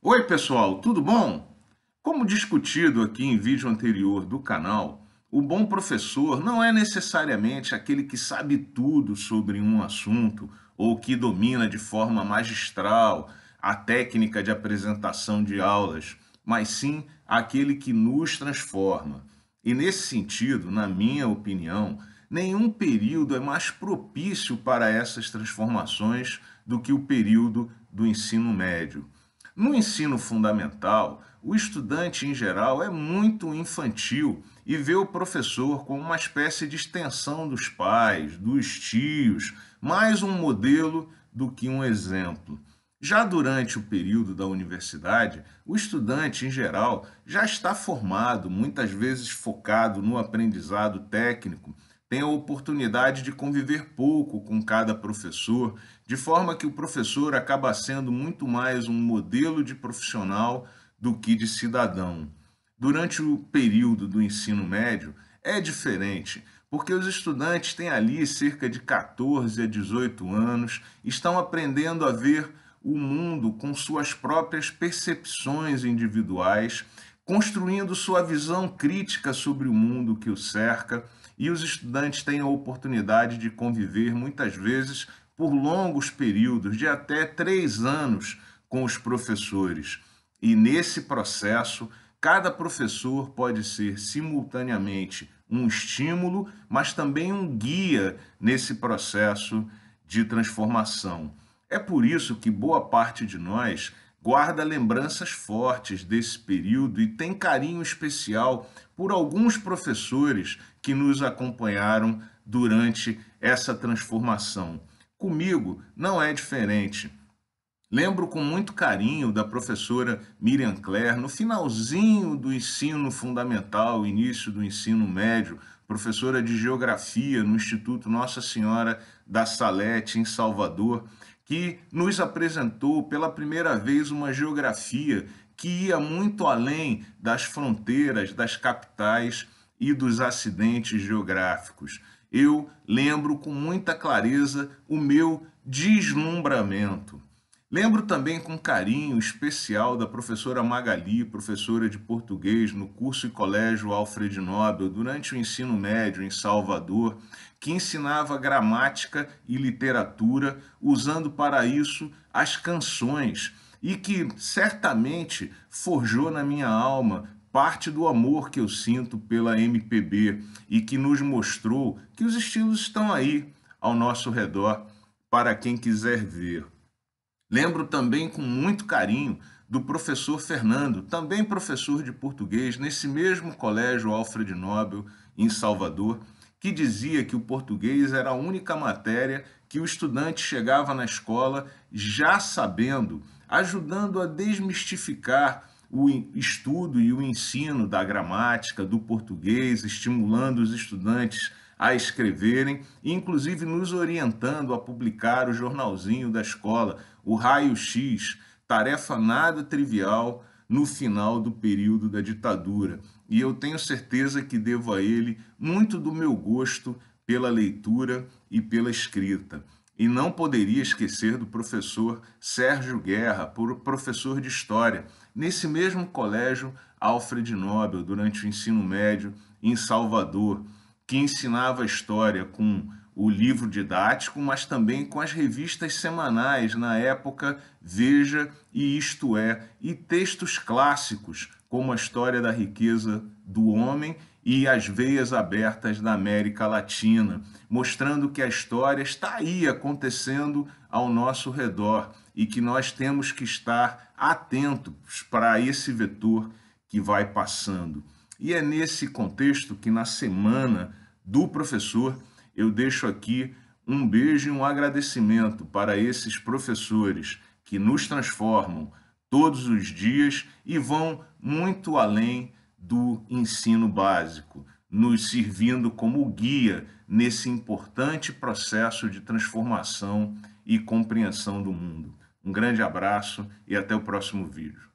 Oi pessoal, tudo bom? Como discutido aqui em vídeo anterior do canal, o bom professor não é necessariamente aquele que sabe tudo sobre um assunto ou que domina de forma magistral a técnica de apresentação de aulas, mas sim aquele que nos transforma. E nesse sentido, na minha opinião, nenhum período é mais propício para essas transformações do que o período do ensino médio. No ensino fundamental, o estudante em geral é muito infantil e vê o professor como uma espécie de extensão dos pais, dos tios, mais um modelo do que um exemplo. Já durante o período da universidade, o estudante, em geral, já está formado, muitas vezes focado no aprendizado técnico, tem a oportunidade de conviver pouco com cada professor, de forma que o professor acaba sendo muito mais um modelo de profissional do que de cidadão. Durante o período do ensino médio, é diferente, porque os estudantes têm ali cerca de 14 a 18 anos, estão aprendendo a ver o mundo com suas próprias percepções individuais, construindo sua visão crítica sobre o mundo que o cerca, e os estudantes têm a oportunidade de conviver muitas vezes por longos períodos, de até três anos, com os professores. E nesse processo, cada professor pode ser simultaneamente um estímulo, mas também um guia nesse processo de transformação. É por isso que boa parte de nós guarda lembranças fortes desse período e tem carinho especial por alguns professores que nos acompanharam durante essa transformação. Comigo não é diferente. Lembro com muito carinho da professora Miriam Clare, no finalzinho do ensino fundamental, início do ensino médio, professora de Geografia no Instituto Nossa Senhora da Salete, em Salvador, que nos apresentou pela primeira vez uma geografia que ia muito além das fronteiras, das capitais e dos acidentes geográficos. Eu lembro com muita clareza o meu deslumbramento. Lembro também com carinho especial da professora Magali, professora de português no curso e colégio Alfred Nobel, durante o ensino médio em Salvador, que ensinava gramática e literatura, usando para isso as canções, e que certamente forjou na minha alma parte do amor que eu sinto pela MPB e que nos mostrou que os estilos estão aí ao nosso redor para quem quiser ver. Lembro também com muito carinho do professor Fernando, também professor de português, nesse mesmo colégio Alfred Nobel, em Salvador, que dizia que o português era a única matéria que o estudante chegava na escola já sabendo, ajudando a desmistificar o estudo e o ensino da gramática, do português, estimulando os estudantes a escreverem, inclusive nos orientando a publicar o jornalzinho da escola, o Raio X, tarefa nada trivial no final do período da ditadura. E eu tenho certeza que devo a ele muito do meu gosto pela leitura e pela escrita. E não poderia esquecer do professor Sérgio Guerra, professor de História, nesse mesmo colégio Alfred Nobel, durante o ensino médio em Salvador, que ensinava história com o livro didático, mas também com as revistas semanais, na época Veja e Isto É, e textos clássicos, como a História da Riqueza do Homem e As Veias Abertas da América Latina, mostrando que a história está aí acontecendo ao nosso redor e que nós temos que estar atentos para esse vetor que vai passando. E é nesse contexto que na semana do professor eu deixo aqui um beijo e um agradecimento para esses professores que nos transformam todos os dias e vão muito além do ensino básico, nos servindo como guia nesse importante processo de transformação e compreensão do mundo. Um grande abraço e até o próximo vídeo.